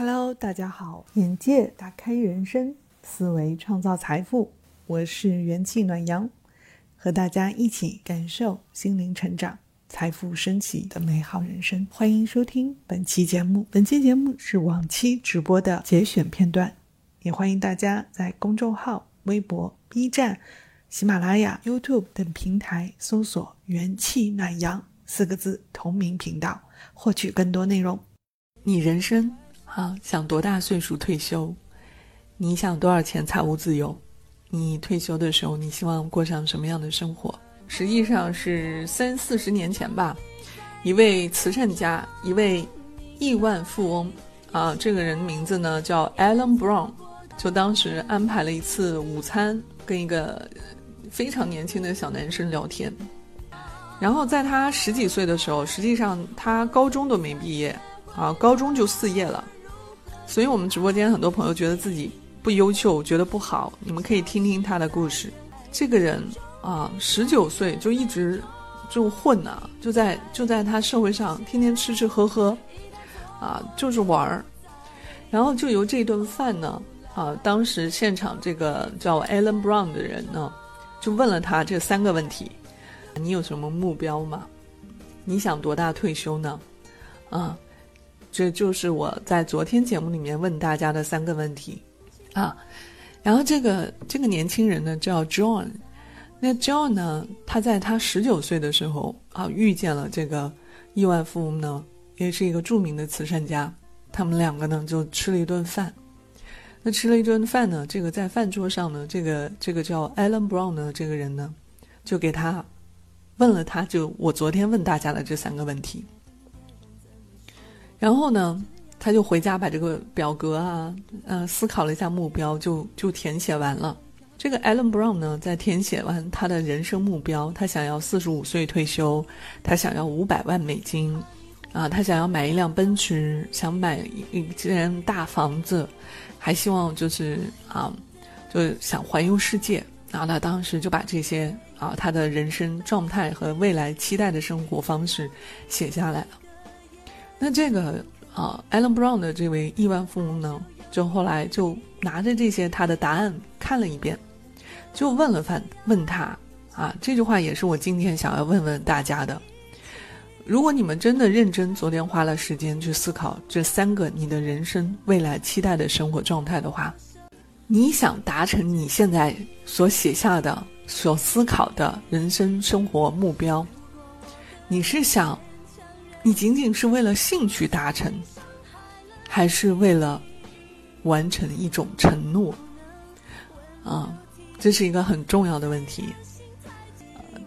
Hello，大家好，眼界打开人生，思维创造财富，我是元气暖阳，和大家一起感受心灵成长、财富升起的美好人生。欢迎收听本期节目，本期节目是往期直播的节选片段，也欢迎大家在公众号、微博、B 站、喜马拉雅、YouTube 等平台搜索“元气暖阳”四个字同名频道，获取更多内容。你人生。啊，想多大岁数退休？你想多少钱财务自由？你退休的时候，你希望过上什么样的生活？实际上是三四十年前吧，一位慈善家，一位亿万富翁啊，这个人名字呢叫 Alan Brown，就当时安排了一次午餐，跟一个非常年轻的小男生聊天。然后在他十几岁的时候，实际上他高中都没毕业啊，高中就肄业了。所以，我们直播间很多朋友觉得自己不优秀，觉得不好。你们可以听听他的故事。这个人啊，十九岁就一直就混呐，就在就在他社会上天天吃吃喝喝，啊，就是玩儿。然后就由这顿饭呢，啊，当时现场这个叫 Alan Brown 的人呢，就问了他这三个问题：你有什么目标吗？你想多大退休呢？啊？这就是我在昨天节目里面问大家的三个问题，啊，然后这个这个年轻人呢叫 John，那 John 呢，他在他十九岁的时候啊遇见了这个亿万富翁呢，也是一个著名的慈善家，他们两个呢就吃了一顿饭，那吃了一顿饭呢，这个在饭桌上呢，这个这个叫 Alan Brown 的这个人呢，就给他问了他就我昨天问大家的这三个问题。然后呢，他就回家把这个表格啊，呃，思考了一下目标，就就填写完了。这个 Alan Brown 呢，在填写完他的人生目标，他想要四十五岁退休，他想要五百万美金，啊，他想要买一辆奔驰，想买一间大房子，还希望就是啊，就想环游世界。然后他当时就把这些啊，他的人生状态和未来期待的生活方式写下来了。那这个啊，Alan Brown 的这位亿万富翁呢，就后来就拿着这些他的答案看了一遍，就问了范问他啊，这句话也是我今天想要问问大家的。如果你们真的认真，昨天花了时间去思考这三个你的人生未来期待的生活状态的话，你想达成你现在所写下的、所思考的人生生活目标，你是想？你仅仅是为了兴趣达成，还是为了完成一种承诺？啊，这是一个很重要的问题。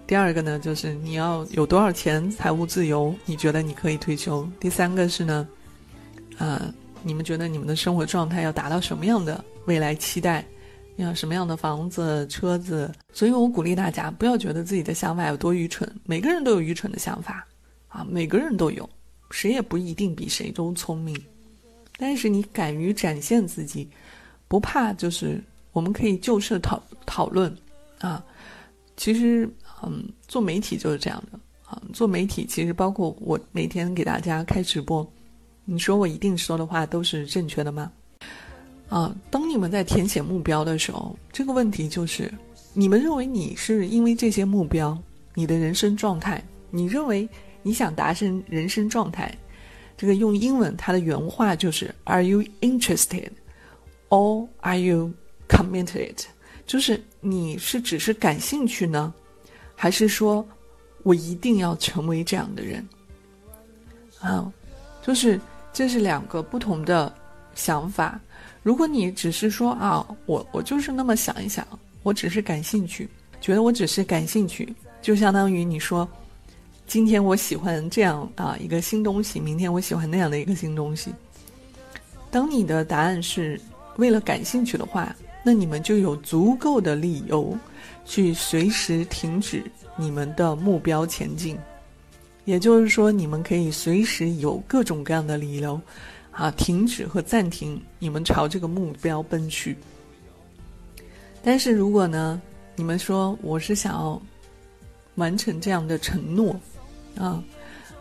第二个呢，就是你要有多少钱财务自由？你觉得你可以退休？第三个是呢，啊，你们觉得你们的生活状态要达到什么样的未来期待？要什么样的房子、车子？所以我鼓励大家不要觉得自己的想法有多愚蠢，每个人都有愚蠢的想法。啊，每个人都有，谁也不一定比谁都聪明，但是你敢于展现自己，不怕，就是我们可以就事讨讨论啊。其实，嗯，做媒体就是这样的啊。做媒体其实包括我每天给大家开直播，你说我一定说的话都是正确的吗？啊，当你们在填写目标的时候，这个问题就是，你们认为你是因为这些目标，你的人生状态，你认为？你想达成人生状态，这个用英文它的原话就是 “Are you interested, or are you committed？” 就是你是只是感兴趣呢，还是说我一定要成为这样的人？啊，就是这是两个不同的想法。如果你只是说啊，我我就是那么想一想，我只是感兴趣，觉得我只是感兴趣，就相当于你说。今天我喜欢这样啊一个新东西，明天我喜欢那样的一个新东西。当你的答案是为了感兴趣的话，那你们就有足够的理由去随时停止你们的目标前进。也就是说，你们可以随时有各种各样的理由啊停止和暂停你们朝这个目标奔去。但是如果呢，你们说我是想要完成这样的承诺。啊，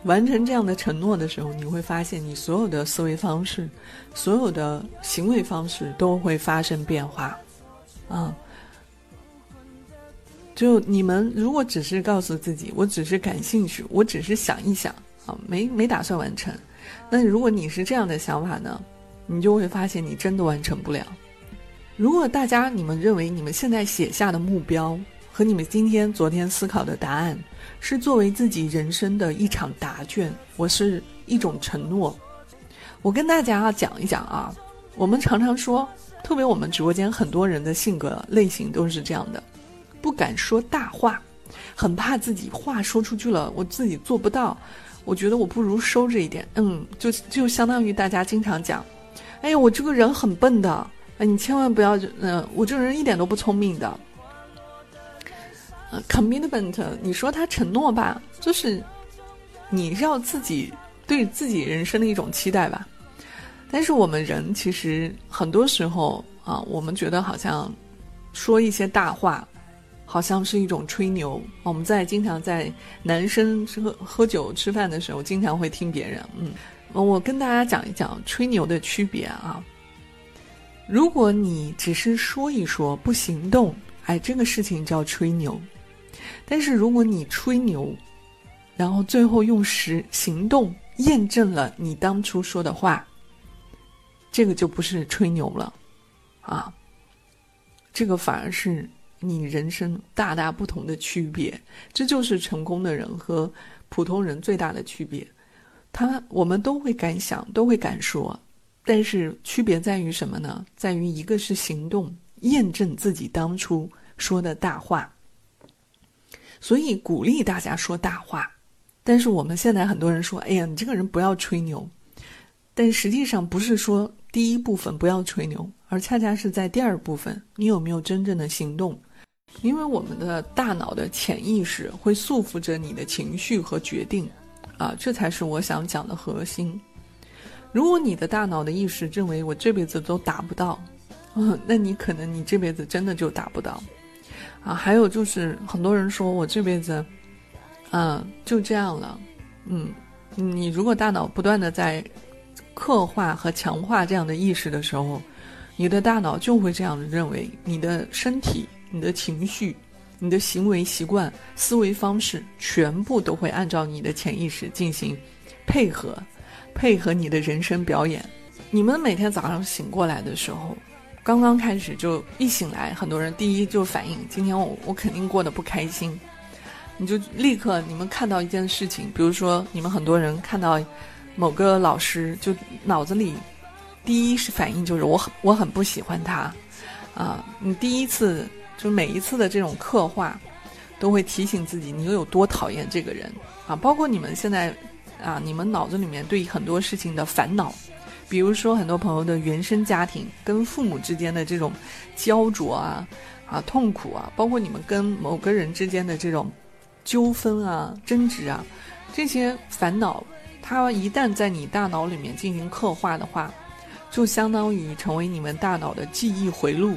完成这样的承诺的时候，你会发现你所有的思维方式、所有的行为方式都会发生变化。啊，就你们如果只是告诉自己，我只是感兴趣，我只是想一想，啊，没没打算完成。那如果你是这样的想法呢，你就会发现你真的完成不了。如果大家你们认为你们现在写下的目标和你们今天、昨天思考的答案是作为自己人生的一场答卷，我是一种承诺。我跟大家要讲一讲啊，我们常常说。特别我们直播间很多人的性格类型都是这样的，不敢说大话，很怕自己话说出去了，我自己做不到，我觉得我不如收着一点。嗯，就就相当于大家经常讲，哎呀，我这个人很笨的，哎，你千万不要，嗯，我这个人一点都不聪明的。呃，commitment，你说他承诺吧，就是你要自己对自己人生的一种期待吧。但是我们人其实很多时候啊，我们觉得好像说一些大话，好像是一种吹牛。我们在经常在男生喝喝酒吃饭的时候，经常会听别人。嗯，我跟大家讲一讲吹牛的区别啊。如果你只是说一说不行动，哎，这个事情叫吹牛。但是如果你吹牛，然后最后用实行动验证了你当初说的话。这个就不是吹牛了，啊，这个反而是你人生大大不同的区别。这就是成功的人和普通人最大的区别。他我们都会敢想，都会敢说，但是区别在于什么呢？在于一个是行动，验证自己当初说的大话。所以鼓励大家说大话，但是我们现在很多人说：“哎呀，你这个人不要吹牛。”但实际上不是说。第一部分不要吹牛，而恰恰是在第二部分，你有没有真正的行动？因为我们的大脑的潜意识会束缚着你的情绪和决定，啊，这才是我想讲的核心。如果你的大脑的意识认为我这辈子都达不到，嗯，那你可能你这辈子真的就达不到。啊，还有就是很多人说我这辈子，嗯，就这样了，嗯，你如果大脑不断的在。刻画和强化这样的意识的时候，你的大脑就会这样认为：你的身体、你的情绪、你的行为习惯、思维方式，全部都会按照你的潜意识进行配合，配合你的人生表演。你们每天早上醒过来的时候，刚刚开始就一醒来，很多人第一就反应：今天我我肯定过得不开心。你就立刻你们看到一件事情，比如说你们很多人看到。某个老师就脑子里第一是反应就是我很我很不喜欢他，啊，你第一次就每一次的这种刻画，都会提醒自己你又有多讨厌这个人啊。包括你们现在啊，你们脑子里面对很多事情的烦恼，比如说很多朋友的原生家庭跟父母之间的这种焦灼啊啊痛苦啊，包括你们跟某个人之间的这种纠纷啊争执啊这些烦恼。它一旦在你大脑里面进行刻画的话，就相当于成为你们大脑的记忆回路。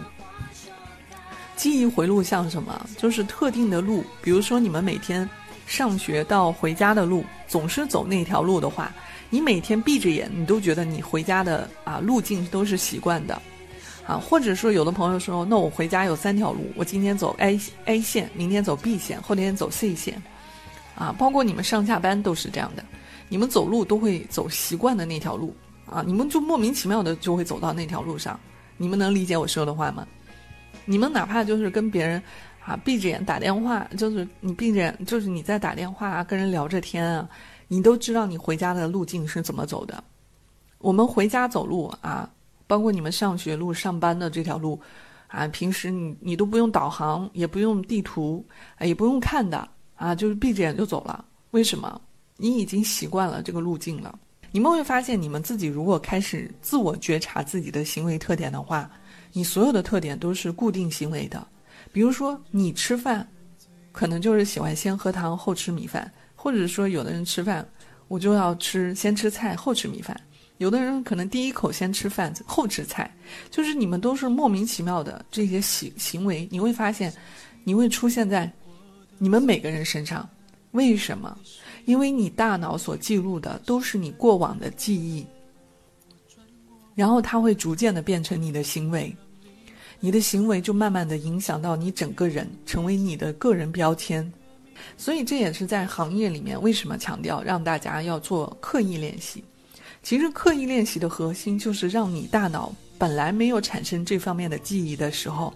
记忆回路像什么？就是特定的路，比如说你们每天上学到回家的路，总是走那条路的话，你每天闭着眼，你都觉得你回家的啊路径都是习惯的，啊，或者说有的朋友说，那我回家有三条路，我今天走 A A 线，明天走 B 线，后天走 C 线，啊，包括你们上下班都是这样的。你们走路都会走习惯的那条路啊，你们就莫名其妙的就会走到那条路上。你们能理解我说的话吗？你们哪怕就是跟别人啊闭着眼打电话，就是你闭着眼，就是你在打电话啊，跟人聊着天啊，你都知道你回家的路径是怎么走的。我们回家走路啊，包括你们上学路、上班的这条路啊，平时你你都不用导航，也不用地图，也不用看的啊，就是闭着眼就走了。为什么？你已经习惯了这个路径了。你们会发现，你们自己如果开始自我觉察自己的行为特点的话，你所有的特点都是固定行为的。比如说，你吃饭，可能就是喜欢先喝汤后吃米饭，或者说有的人吃饭，我就要吃先吃菜后吃米饭。有的人可能第一口先吃饭后吃菜，就是你们都是莫名其妙的这些行行为，你会发现，你会出现在你们每个人身上。为什么？因为你大脑所记录的都是你过往的记忆，然后它会逐渐的变成你的行为，你的行为就慢慢的影响到你整个人，成为你的个人标签。所以这也是在行业里面为什么强调让大家要做刻意练习。其实刻意练习的核心就是让你大脑本来没有产生这方面的记忆的时候，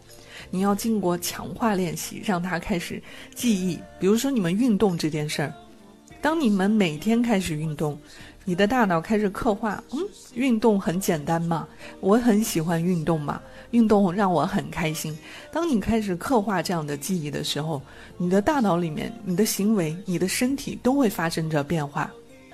你要经过强化练习，让它开始记忆。比如说你们运动这件事儿，当你们每天开始运动，你的大脑开始刻画，嗯，运动很简单嘛，我很喜欢运动嘛。运动让我很开心。当你开始刻画这样的记忆的时候，你的大脑里面、你的行为、你的身体都会发生着变化。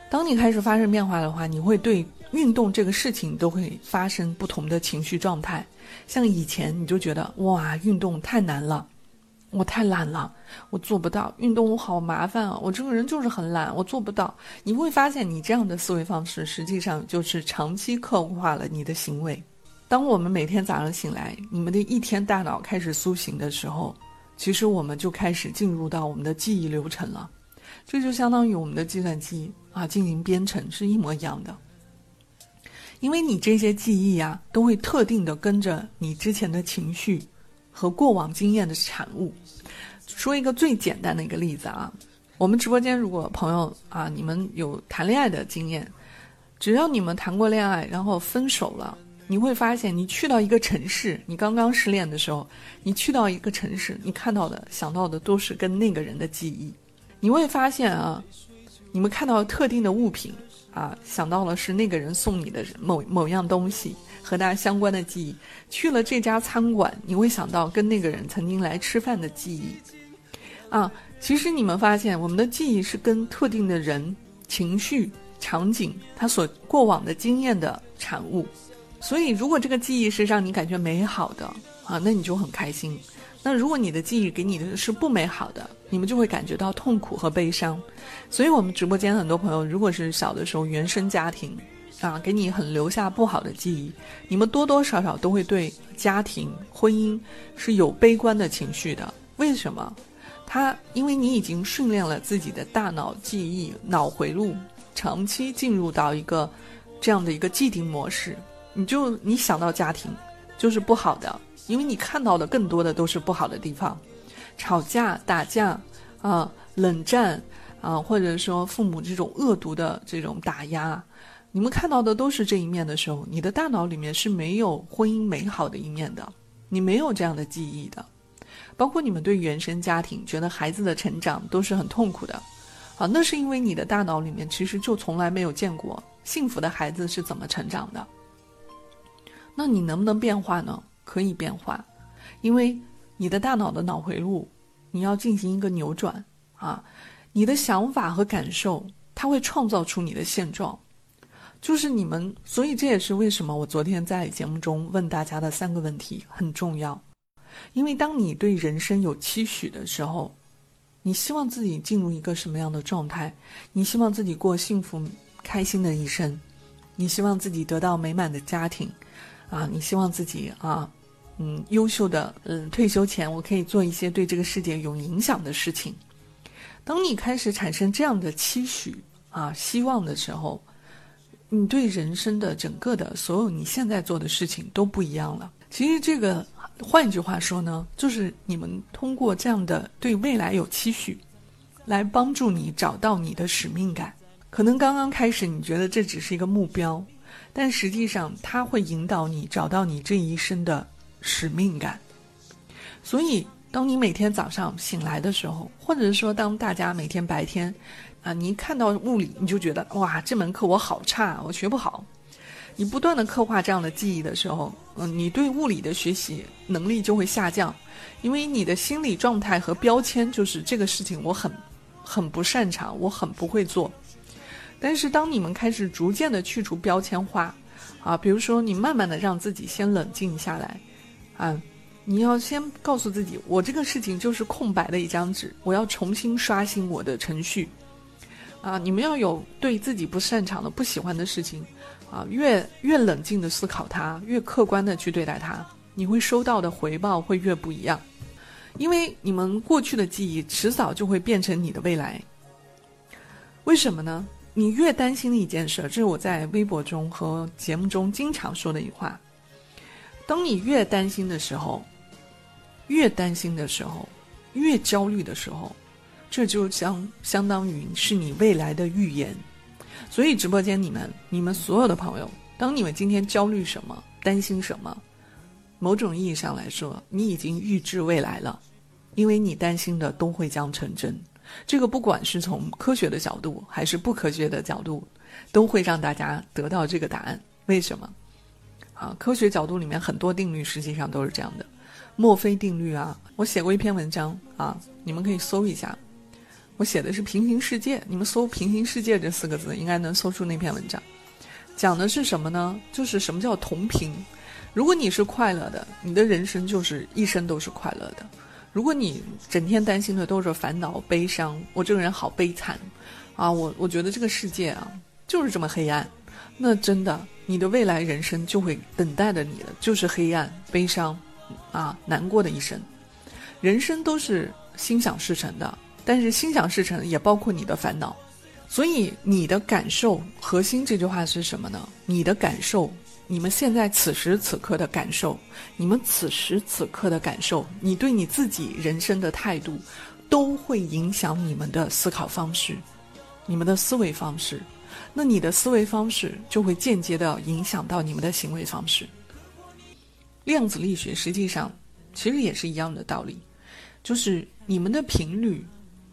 当你开始发生变化的话，你会对运动这个事情都会发生不同的情绪状态。像以前你就觉得哇，运动太难了，我太懒了，我做不到。运动我好麻烦啊，我这个人就是很懒，我做不到。你会发现，你这样的思维方式实际上就是长期刻画了你的行为。当我们每天早上醒来，你们的一天大脑开始苏醒的时候，其实我们就开始进入到我们的记忆流程了。这就相当于我们的计算机啊进行编程是一模一样的。因为你这些记忆啊，都会特定的跟着你之前的情绪和过往经验的产物。说一个最简单的一个例子啊，我们直播间如果朋友啊，你们有谈恋爱的经验，只要你们谈过恋爱，然后分手了。你会发现，你去到一个城市，你刚刚失恋的时候，你去到一个城市，你看到的、想到的都是跟那个人的记忆。你会发现啊，你们看到特定的物品啊，想到了是那个人送你的某某样东西和他相关的记忆。去了这家餐馆，你会想到跟那个人曾经来吃饭的记忆。啊，其实你们发现，我们的记忆是跟特定的人、情绪、场景，他所过往的经验的产物。所以，如果这个记忆是让你感觉美好的啊，那你就很开心；那如果你的记忆给你的是不美好的，你们就会感觉到痛苦和悲伤。所以，我们直播间很多朋友，如果是小的时候原生家庭啊，给你很留下不好的记忆，你们多多少少都会对家庭、婚姻是有悲观的情绪的。为什么？他因为你已经训练了自己的大脑记忆、脑回路，长期进入到一个这样的一个既定模式。你就你想到家庭，就是不好的，因为你看到的更多的都是不好的地方，吵架、打架，啊，冷战，啊，或者说父母这种恶毒的这种打压，你们看到的都是这一面的时候，你的大脑里面是没有婚姻美好的一面的，你没有这样的记忆的，包括你们对原生家庭觉得孩子的成长都是很痛苦的，啊，那是因为你的大脑里面其实就从来没有见过幸福的孩子是怎么成长的。那你能不能变化呢？可以变化，因为你的大脑的脑回路，你要进行一个扭转啊！你的想法和感受，它会创造出你的现状。就是你们，所以这也是为什么我昨天在节目中问大家的三个问题很重要。因为当你对人生有期许的时候，你希望自己进入一个什么样的状态？你希望自己过幸福、开心的一生？你希望自己得到美满的家庭？啊，你希望自己啊，嗯，优秀的，嗯，退休前我可以做一些对这个世界有影响的事情。当你开始产生这样的期许啊、希望的时候，你对人生的整个的所有你现在做的事情都不一样了。其实这个，换一句话说呢，就是你们通过这样的对未来有期许，来帮助你找到你的使命感。可能刚刚开始你觉得这只是一个目标。但实际上，它会引导你找到你这一生的使命感。所以，当你每天早上醒来的时候，或者是说，当大家每天白天，啊，你一看到物理，你就觉得哇，这门课我好差，我学不好。你不断的刻画这样的记忆的时候，嗯，你对物理的学习能力就会下降，因为你的心理状态和标签就是这个事情我很，很不擅长，我很不会做。但是，当你们开始逐渐的去除标签化，啊，比如说你慢慢的让自己先冷静下来，啊，你要先告诉自己，我这个事情就是空白的一张纸，我要重新刷新我的程序，啊，你们要有对自己不擅长的、不喜欢的事情，啊，越越冷静的思考它，越客观的去对待它，你会收到的回报会越不一样，因为你们过去的记忆迟早就会变成你的未来。为什么呢？你越担心的一件事，这是我在微博中和节目中经常说的一句话。当你越担心的时候，越担心的时候，越焦虑的时候，这就相相当于是你未来的预言。所以，直播间你们、你们所有的朋友，当你们今天焦虑什么、担心什么，某种意义上来说，你已经预知未来了，因为你担心的都会将成真。这个不管是从科学的角度还是不科学的角度，都会让大家得到这个答案。为什么？啊，科学角度里面很多定律实际上都是这样的。墨菲定律啊，我写过一篇文章啊，你们可以搜一下。我写的是平行世界，你们搜“平行世界”这四个字，应该能搜出那篇文章。讲的是什么呢？就是什么叫同频。如果你是快乐的，你的人生就是一生都是快乐的。如果你整天担心的都是烦恼、悲伤，我这个人好悲惨，啊，我我觉得这个世界啊就是这么黑暗，那真的你的未来人生就会等待着你的就是黑暗、悲伤，啊，难过的一生。人生都是心想事成的，但是心想事成也包括你的烦恼，所以你的感受核心这句话是什么呢？你的感受。你们现在此时此刻的感受，你们此时此刻的感受，你对你自己人生的态度，都会影响你们的思考方式，你们的思维方式。那你的思维方式就会间接的影响到你们的行为方式。量子力学实际上其实也是一样的道理，就是你们的频率。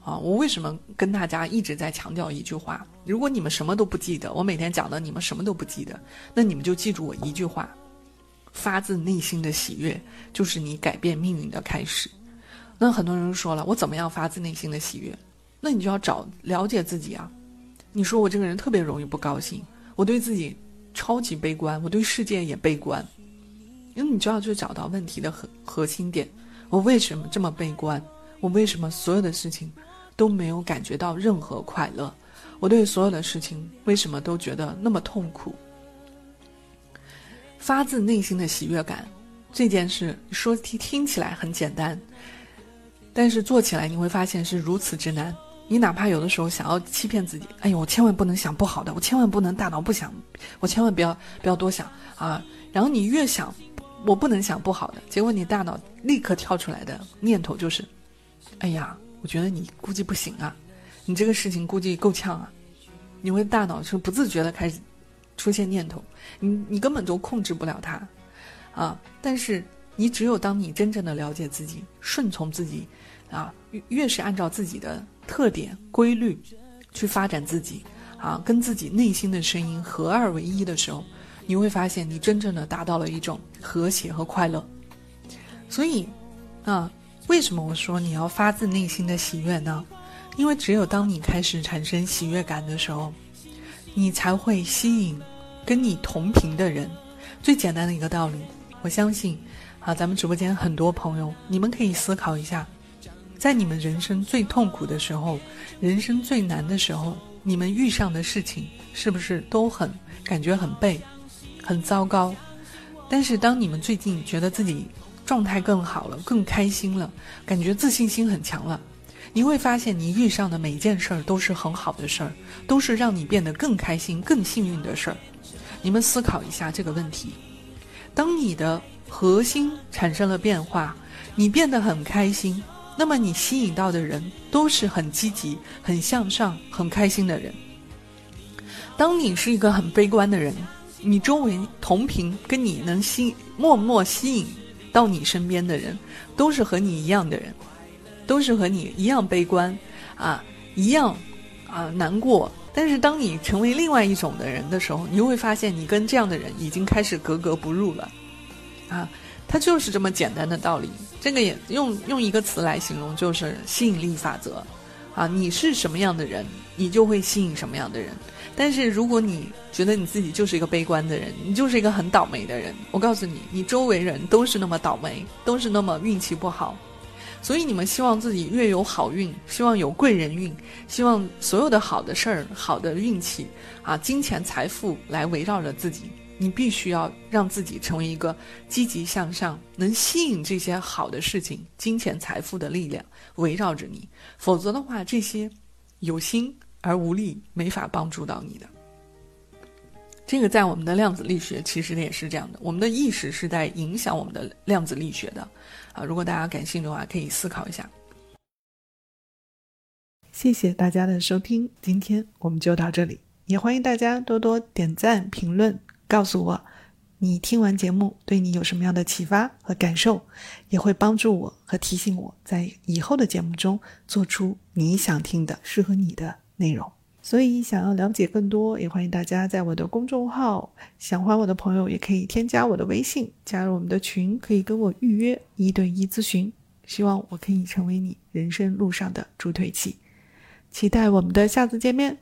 啊，我为什么跟大家一直在强调一句话？如果你们什么都不记得，我每天讲的你们什么都不记得，那你们就记住我一句话：发自内心的喜悦就是你改变命运的开始。那很多人说了，我怎么样发自内心的喜悦？那你就要找了解自己啊。你说我这个人特别容易不高兴，我对自己超级悲观，我对世界也悲观，那你就要去找到问题的核核心点。我为什么这么悲观？我为什么所有的事情？都没有感觉到任何快乐，我对所有的事情为什么都觉得那么痛苦？发自内心的喜悦感这件事，说听听起来很简单，但是做起来你会发现是如此之难。你哪怕有的时候想要欺骗自己，哎呦，我千万不能想不好的，我千万不能大脑不想，我千万不要不要多想啊。然后你越想，我不能想不好的，结果你大脑立刻跳出来的念头就是，哎呀。我觉得你估计不行啊，你这个事情估计够呛啊，你会大脑是不自觉的开始出现念头，你你根本就控制不了它，啊！但是你只有当你真正的了解自己，顺从自己，啊，越是按照自己的特点规律去发展自己，啊，跟自己内心的声音合二为一的时候，你会发现你真正的达到了一种和谐和快乐，所以，啊。为什么我说你要发自内心的喜悦呢？因为只有当你开始产生喜悦感的时候，你才会吸引跟你同频的人。最简单的一个道理，我相信，啊，咱们直播间很多朋友，你们可以思考一下，在你们人生最痛苦的时候，人生最难的时候，你们遇上的事情是不是都很感觉很背，很糟糕？但是当你们最近觉得自己，状态更好了，更开心了，感觉自信心很强了。你会发现，你遇上的每件事儿都是很好的事儿，都是让你变得更开心、更幸运的事儿。你们思考一下这个问题：当你的核心产生了变化，你变得很开心，那么你吸引到的人都是很积极、很向上、很开心的人。当你是一个很悲观的人，你周围同频跟你能吸默默吸引。到你身边的人，都是和你一样的人，都是和你一样悲观，啊，一样，啊难过。但是当你成为另外一种的人的时候，你就会发现你跟这样的人已经开始格格不入了，啊，它就是这么简单的道理。这个也用用一个词来形容，就是吸引力法则，啊，你是什么样的人，你就会吸引什么样的人。但是如果你觉得你自己就是一个悲观的人，你就是一个很倒霉的人，我告诉你，你周围人都是那么倒霉，都是那么运气不好，所以你们希望自己越有好运，希望有贵人运，希望所有的好的事儿、好的运气啊、金钱财富来围绕着自己，你必须要让自己成为一个积极向上、能吸引这些好的事情、金钱财富的力量围绕着你，否则的话，这些有心。而无力没法帮助到你的。这个在我们的量子力学其实也是这样的，我们的意识是在影响我们的量子力学的啊。如果大家感兴趣的话，可以思考一下。谢谢大家的收听，今天我们就到这里，也欢迎大家多多点赞、评论，告诉我你听完节目对你有什么样的启发和感受，也会帮助我和提醒我在以后的节目中做出你想听的、适合你的内容。所以，想要了解更多，也欢迎大家在我的公众号“想欢我的朋友”也可以添加我的微信，加入我们的群，可以跟我预约一对一咨询。希望我可以成为你人生路上的助推器。期待我们的下次见面。